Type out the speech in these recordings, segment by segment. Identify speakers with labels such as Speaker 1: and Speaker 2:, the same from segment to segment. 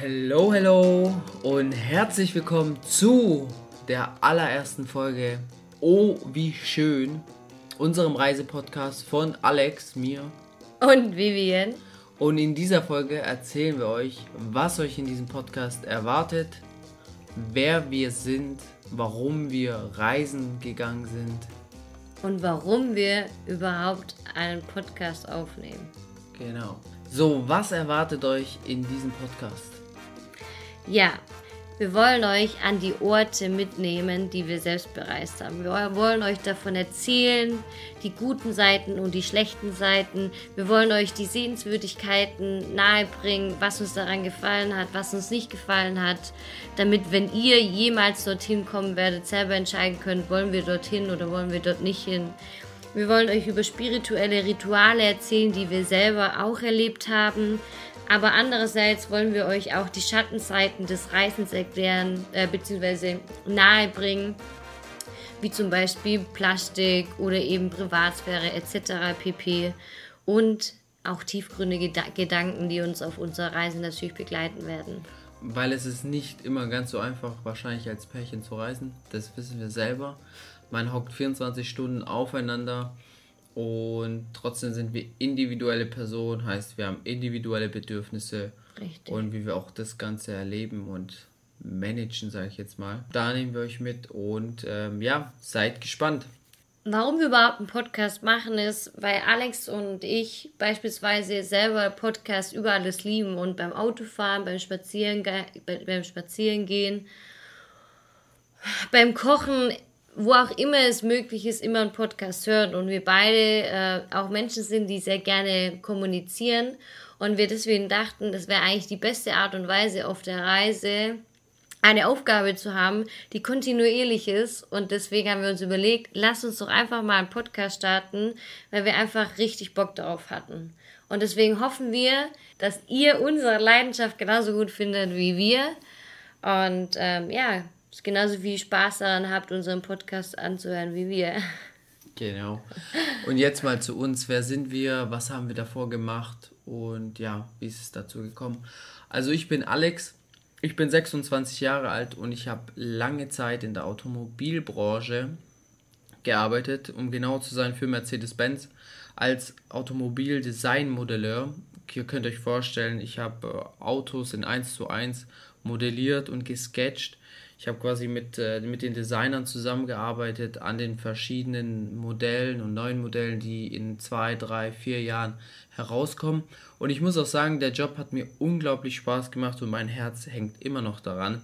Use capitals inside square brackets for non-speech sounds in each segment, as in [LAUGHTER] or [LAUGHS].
Speaker 1: Hello, hello und herzlich willkommen zu der allerersten Folge Oh, wie schön, unserem Reisepodcast von Alex, mir
Speaker 2: und Vivian.
Speaker 1: Und in dieser Folge erzählen wir euch, was euch in diesem Podcast erwartet, wer wir sind, warum wir reisen gegangen sind
Speaker 2: und warum wir überhaupt einen Podcast aufnehmen.
Speaker 1: Genau. So, was erwartet euch in diesem Podcast?
Speaker 2: Ja, wir wollen euch an die Orte mitnehmen, die wir selbst bereist haben. Wir wollen euch davon erzählen, die guten Seiten und die schlechten Seiten. Wir wollen euch die Sehenswürdigkeiten nahebringen, was uns daran gefallen hat, was uns nicht gefallen hat, damit, wenn ihr jemals dorthin kommen werdet, selber entscheiden könnt, wollen wir dorthin oder wollen wir dort nicht hin. Wir wollen euch über spirituelle Rituale erzählen, die wir selber auch erlebt haben. Aber andererseits wollen wir euch auch die Schattenseiten des Reisens erklären äh, bzw. nahebringen, wie zum Beispiel Plastik oder eben Privatsphäre etc. pp. Und auch tiefgründige Gedanken, die uns auf unserer Reise natürlich begleiten werden.
Speaker 1: Weil es ist nicht immer ganz so einfach, wahrscheinlich als Pärchen zu reisen. Das wissen wir selber. Man hockt 24 Stunden aufeinander und trotzdem sind wir individuelle Personen, heißt wir haben individuelle Bedürfnisse Richtig. und wie wir auch das Ganze erleben und managen, sage ich jetzt mal. Da nehmen wir euch mit und ähm, ja, seid gespannt.
Speaker 2: Warum wir überhaupt einen Podcast machen, ist, weil Alex und ich beispielsweise selber Podcast über alles lieben und beim Autofahren, beim Spazieren, beim Spazierengehen, beim Kochen wo auch immer es möglich ist, immer einen Podcast hören und wir beide äh, auch Menschen sind, die sehr gerne kommunizieren und wir deswegen dachten, das wäre eigentlich die beste Art und Weise auf der Reise, eine Aufgabe zu haben, die kontinuierlich ist und deswegen haben wir uns überlegt, lass uns doch einfach mal einen Podcast starten, weil wir einfach richtig Bock darauf hatten. Und deswegen hoffen wir, dass ihr unsere Leidenschaft genauso gut findet wie wir. Und ähm, ja, genauso viel Spaß daran habt, unseren Podcast anzuhören wie wir.
Speaker 1: Genau. Und jetzt mal zu uns. Wer sind wir? Was haben wir davor gemacht? Und ja, wie ist es dazu gekommen? Also ich bin Alex. Ich bin 26 Jahre alt und ich habe lange Zeit in der Automobilbranche gearbeitet, um genau zu sein für Mercedes-Benz als Automobildesign-Modelleur. Ihr könnt euch vorstellen, ich habe äh, Autos in 1 zu 1 modelliert und gesketcht ich habe quasi mit, äh, mit den Designern zusammengearbeitet an den verschiedenen Modellen und neuen Modellen, die in zwei, drei, vier Jahren herauskommen. Und ich muss auch sagen, der Job hat mir unglaublich Spaß gemacht und mein Herz hängt immer noch daran,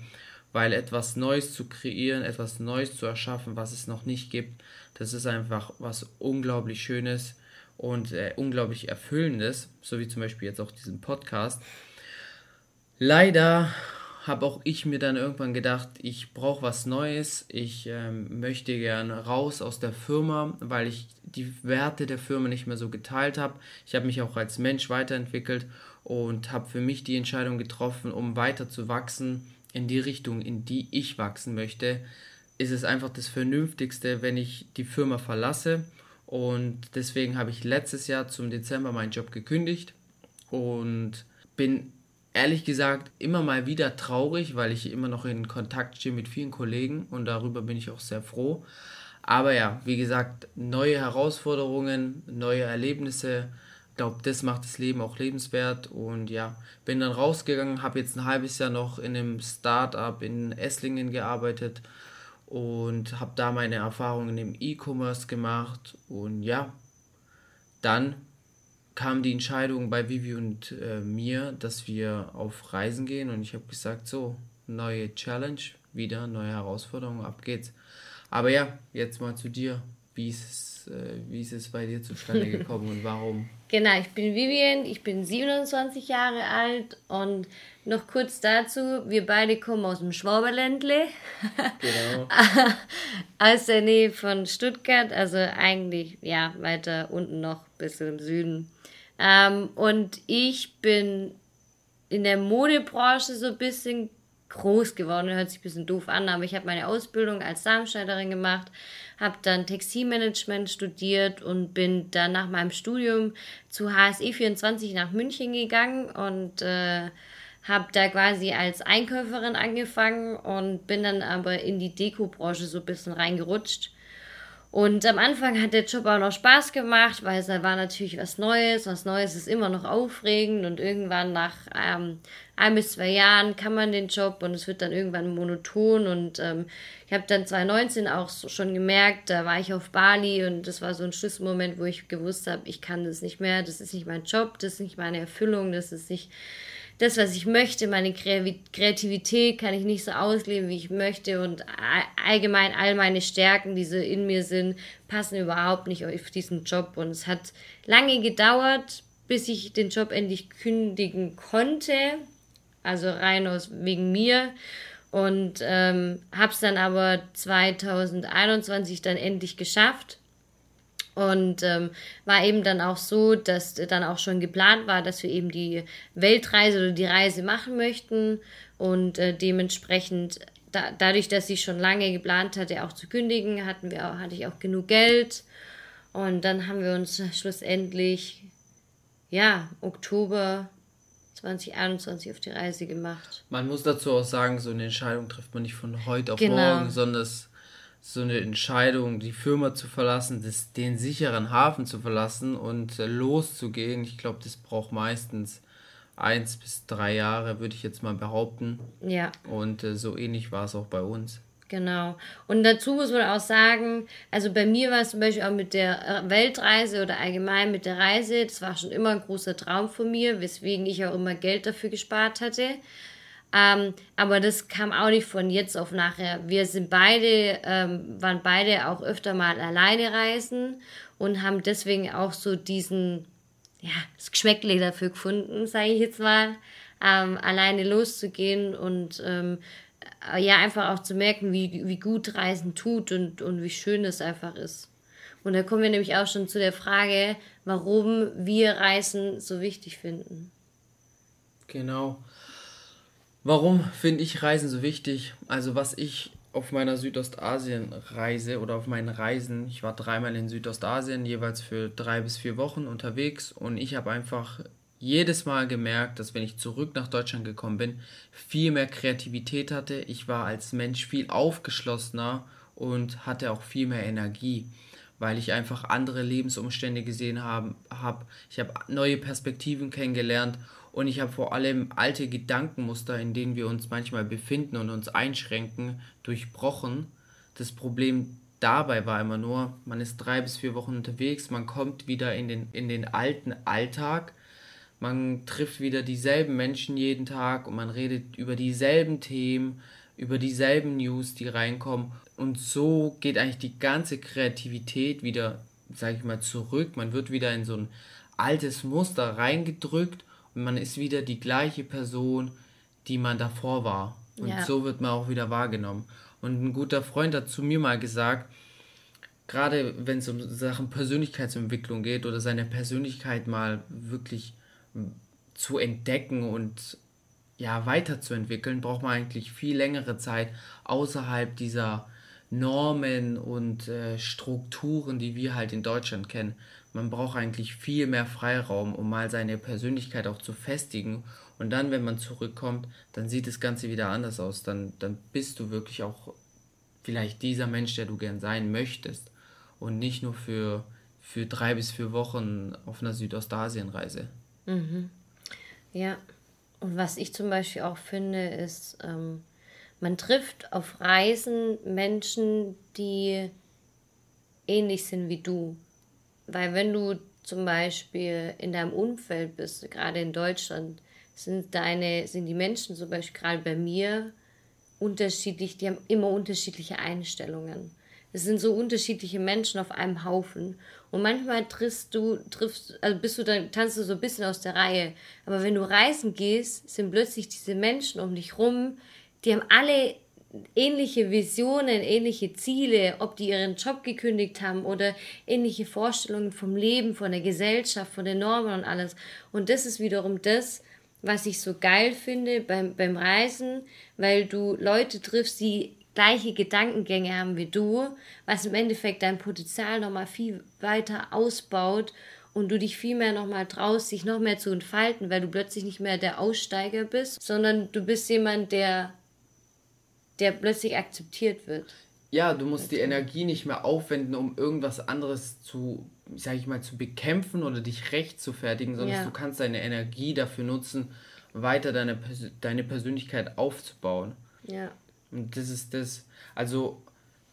Speaker 1: weil etwas Neues zu kreieren, etwas Neues zu erschaffen, was es noch nicht gibt, das ist einfach was unglaublich Schönes und äh, unglaublich Erfüllendes, so wie zum Beispiel jetzt auch diesen Podcast. Leider habe auch ich mir dann irgendwann gedacht, ich brauche was Neues. Ich ähm, möchte gerne raus aus der Firma, weil ich die Werte der Firma nicht mehr so geteilt habe. Ich habe mich auch als Mensch weiterentwickelt und habe für mich die Entscheidung getroffen, um weiter zu wachsen in die Richtung, in die ich wachsen möchte. Ist es einfach das Vernünftigste, wenn ich die Firma verlasse. Und deswegen habe ich letztes Jahr zum Dezember meinen Job gekündigt und bin ehrlich gesagt immer mal wieder traurig, weil ich immer noch in Kontakt stehe mit vielen Kollegen und darüber bin ich auch sehr froh. Aber ja, wie gesagt, neue Herausforderungen, neue Erlebnisse. Ich glaube, das macht das Leben auch lebenswert. Und ja, bin dann rausgegangen, habe jetzt ein halbes Jahr noch in einem Startup in Esslingen gearbeitet und habe da meine Erfahrungen im E-Commerce gemacht. Und ja, dann kam die Entscheidung bei Vivi und äh, mir, dass wir auf Reisen gehen und ich habe gesagt, so, neue Challenge, wieder neue Herausforderungen, ab geht's. Aber ja, jetzt mal zu dir. Wie ist es, äh, wie ist es bei dir zustande [LAUGHS] gekommen und warum?
Speaker 2: Genau, ich bin Vivian, ich bin 27 Jahre alt und noch kurz dazu, wir beide kommen aus dem Schwaberländle. Genau. [LAUGHS] aus der Nähe von Stuttgart, also eigentlich, ja, weiter unten noch, bis im Süden. Ähm, und ich bin in der Modebranche so ein bisschen groß geworden. Hört sich ein bisschen doof an, aber ich habe meine Ausbildung als Darmschneiderin gemacht, habe dann Textilmanagement studiert und bin dann nach meinem Studium zu HSE 24 nach München gegangen und äh, habe da quasi als Einkäuferin angefangen und bin dann aber in die Dekobranche so ein bisschen reingerutscht. Und am Anfang hat der Job auch noch Spaß gemacht, weil es war natürlich was Neues. Was Neues ist immer noch aufregend und irgendwann nach ähm, ein bis zwei Jahren kann man den Job und es wird dann irgendwann monoton. Und ähm, ich habe dann 2019 auch so schon gemerkt, da war ich auf Bali und das war so ein Schlüsselmoment, wo ich gewusst habe, ich kann das nicht mehr, das ist nicht mein Job, das ist nicht meine Erfüllung, das ist nicht das, was ich möchte, meine Kreativität kann ich nicht so ausleben, wie ich möchte und allgemein all meine Stärken, die so in mir sind, passen überhaupt nicht auf diesen Job. Und es hat lange gedauert, bis ich den Job endlich kündigen konnte, also rein aus wegen mir. Und ähm, habe es dann aber 2021 dann endlich geschafft und ähm, war eben dann auch so, dass dann auch schon geplant war, dass wir eben die Weltreise oder die Reise machen möchten. Und äh, dementsprechend, da, dadurch, dass ich schon lange geplant hatte, auch zu kündigen, hatten wir auch, hatte ich auch genug Geld. Und dann haben wir uns schlussendlich, ja, Oktober 2021 auf die Reise gemacht.
Speaker 1: Man muss dazu auch sagen, so eine Entscheidung trifft man nicht von heute auf genau. morgen, sondern es so eine Entscheidung, die Firma zu verlassen, das, den sicheren Hafen zu verlassen und äh, loszugehen, ich glaube, das braucht meistens eins bis drei Jahre, würde ich jetzt mal behaupten. Ja. Und äh, so ähnlich war es auch bei uns.
Speaker 2: Genau. Und dazu muss man auch sagen, also bei mir war es zum Beispiel auch mit der äh, Weltreise oder allgemein mit der Reise, das war schon immer ein großer Traum von mir, weswegen ich auch immer Geld dafür gespart hatte. Ähm, aber das kam auch nicht von jetzt auf nachher. Wir sind beide, ähm, waren beide auch öfter mal alleine reisen und haben deswegen auch so diesen, ja, das Geschmäckle dafür gefunden, sage ich jetzt mal, ähm, alleine loszugehen und ähm, äh, ja, einfach auch zu merken, wie, wie gut Reisen tut und, und wie schön es einfach ist. Und da kommen wir nämlich auch schon zu der Frage, warum wir Reisen so wichtig finden.
Speaker 1: Genau. Warum finde ich Reisen so wichtig? Also was ich auf meiner Südostasien-Reise oder auf meinen Reisen, ich war dreimal in Südostasien, jeweils für drei bis vier Wochen unterwegs und ich habe einfach jedes Mal gemerkt, dass wenn ich zurück nach Deutschland gekommen bin, viel mehr Kreativität hatte. Ich war als Mensch viel aufgeschlossener und hatte auch viel mehr Energie, weil ich einfach andere Lebensumstände gesehen habe. Hab. Ich habe neue Perspektiven kennengelernt und ich habe vor allem alte Gedankenmuster, in denen wir uns manchmal befinden und uns einschränken, durchbrochen. Das Problem dabei war immer nur, man ist drei bis vier Wochen unterwegs, man kommt wieder in den, in den alten Alltag, man trifft wieder dieselben Menschen jeden Tag und man redet über dieselben Themen, über dieselben News, die reinkommen. Und so geht eigentlich die ganze Kreativität wieder, sage ich mal, zurück. Man wird wieder in so ein altes Muster reingedrückt man ist wieder die gleiche Person, die man davor war. Und ja. so wird man auch wieder wahrgenommen. Und ein guter Freund hat zu mir mal gesagt, gerade wenn es um Sachen Persönlichkeitsentwicklung geht oder seine Persönlichkeit mal wirklich zu entdecken und ja weiterzuentwickeln, braucht man eigentlich viel längere Zeit außerhalb dieser Normen und äh, Strukturen, die wir halt in Deutschland kennen man braucht eigentlich viel mehr Freiraum, um mal seine Persönlichkeit auch zu festigen. Und dann, wenn man zurückkommt, dann sieht das Ganze wieder anders aus. Dann, dann bist du wirklich auch vielleicht dieser Mensch, der du gern sein möchtest. Und nicht nur für, für drei bis vier Wochen auf einer Südostasienreise.
Speaker 2: Mhm. Ja, und was ich zum Beispiel auch finde, ist, ähm, man trifft auf Reisen Menschen, die ähnlich sind wie du. Weil wenn du zum Beispiel in deinem Umfeld bist, gerade in Deutschland, sind deine, sind die Menschen zum Beispiel gerade bei mir unterschiedlich, die haben immer unterschiedliche Einstellungen. Es sind so unterschiedliche Menschen auf einem Haufen. Und manchmal triffst du, triffst, also bist du dann, tanzt du so ein bisschen aus der Reihe. Aber wenn du reisen gehst, sind plötzlich diese Menschen um dich rum, die haben alle ähnliche Visionen, ähnliche Ziele, ob die ihren Job gekündigt haben oder ähnliche Vorstellungen vom Leben, von der Gesellschaft, von den Normen und alles. Und das ist wiederum das, was ich so geil finde beim, beim Reisen, weil du Leute triffst, die gleiche Gedankengänge haben wie du, was im Endeffekt dein Potenzial nochmal viel weiter ausbaut und du dich viel mehr nochmal traust, sich noch mehr zu entfalten, weil du plötzlich nicht mehr der Aussteiger bist, sondern du bist jemand, der, der plötzlich akzeptiert wird.
Speaker 1: Ja, du musst die Energie nicht mehr aufwenden, um irgendwas anderes zu, sag ich mal, zu bekämpfen oder dich recht zu fertigen, sondern ja. du kannst deine Energie dafür nutzen, weiter deine, deine Persönlichkeit aufzubauen. Ja. Und das ist das, also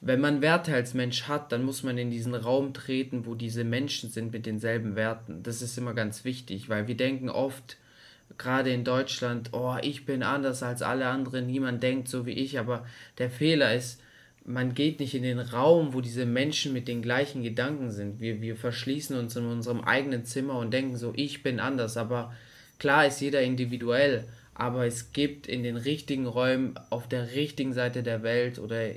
Speaker 1: wenn man Werte als Mensch hat, dann muss man in diesen Raum treten, wo diese Menschen sind mit denselben Werten. Das ist immer ganz wichtig, weil wir denken oft, gerade in Deutschland, oh, ich bin anders als alle anderen, niemand denkt so wie ich, aber der Fehler ist, man geht nicht in den Raum, wo diese Menschen mit den gleichen Gedanken sind. Wir, wir verschließen uns in unserem eigenen Zimmer und denken so, ich bin anders, aber klar ist jeder individuell, aber es gibt in den richtigen Räumen auf der richtigen Seite der Welt oder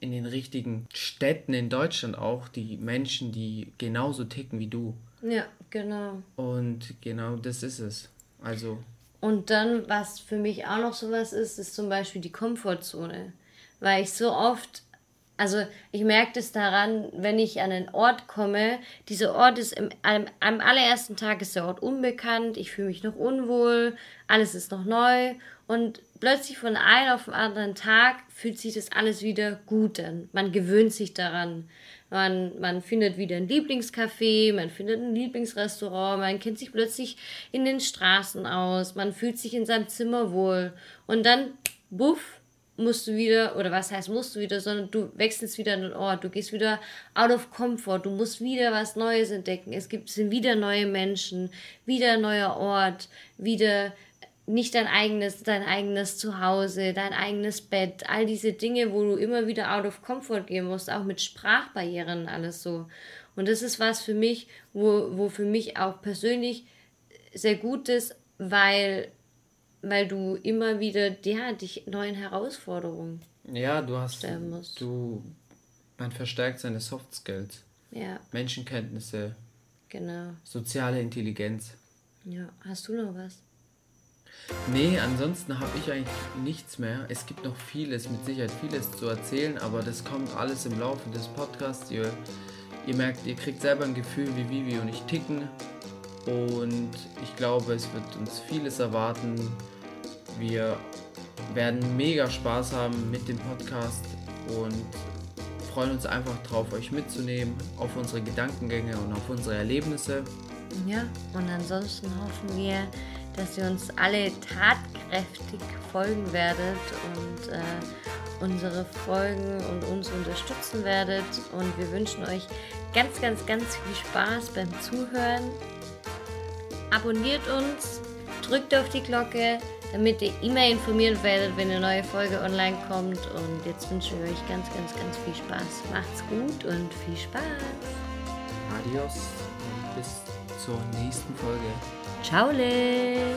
Speaker 1: in den richtigen Städten in Deutschland auch die Menschen, die genauso ticken wie du.
Speaker 2: Ja, genau.
Speaker 1: Und genau das ist es. Also.
Speaker 2: Und dann, was für mich auch noch sowas ist, ist zum Beispiel die Komfortzone. Weil ich so oft also ich merke das daran, wenn ich an einen Ort komme. Dieser Ort ist im, am, am allerersten Tag ist der Ort unbekannt. Ich fühle mich noch unwohl. Alles ist noch neu. Und plötzlich von einem auf den anderen Tag fühlt sich das alles wieder gut an. Man gewöhnt sich daran. Man, man findet wieder ein Lieblingscafé, man findet ein Lieblingsrestaurant, man kennt sich plötzlich in den Straßen aus, man fühlt sich in seinem Zimmer wohl. Und dann, buff, musst du wieder, oder was heißt musst du wieder, sondern du wechselst wieder an den Ort, du gehst wieder out of comfort, du musst wieder was Neues entdecken. Es gibt sind wieder neue Menschen, wieder ein neuer Ort, wieder nicht dein eigenes, dein eigenes Zuhause, dein eigenes Bett, all diese Dinge, wo du immer wieder out of comfort gehen musst, auch mit Sprachbarrieren alles so. Und das ist was für mich, wo, wo für mich auch persönlich sehr gut ist, weil weil du immer wieder ja, dich neuen Herausforderungen
Speaker 1: ja, du hast, stellen musst. Du, man verstärkt seine Soft Skills. Ja. Menschenkenntnisse. Genau. Soziale Intelligenz.
Speaker 2: Ja, hast du noch was?
Speaker 1: Nee, ansonsten habe ich eigentlich nichts mehr. Es gibt noch vieles, mit Sicherheit vieles zu erzählen, aber das kommt alles im Laufe des Podcasts. Ihr, ihr merkt, ihr kriegt selber ein Gefühl, wie Vivi und ich ticken. Und ich glaube, es wird uns vieles erwarten. Wir werden mega Spaß haben mit dem Podcast und freuen uns einfach drauf, euch mitzunehmen auf unsere Gedankengänge und auf unsere Erlebnisse.
Speaker 2: Ja, und ansonsten hoffen wir, dass ihr uns alle tatkräftig folgen werdet und äh, unsere Folgen und uns unterstützen werdet. Und wir wünschen euch ganz, ganz, ganz viel Spaß beim Zuhören abonniert uns, drückt auf die Glocke, damit ihr immer informiert werdet, wenn eine neue Folge online kommt. Und jetzt wünschen wir euch ganz, ganz, ganz viel Spaß. Macht's gut und viel Spaß.
Speaker 1: Adios und bis zur nächsten Folge.
Speaker 2: ¡Chao! Les!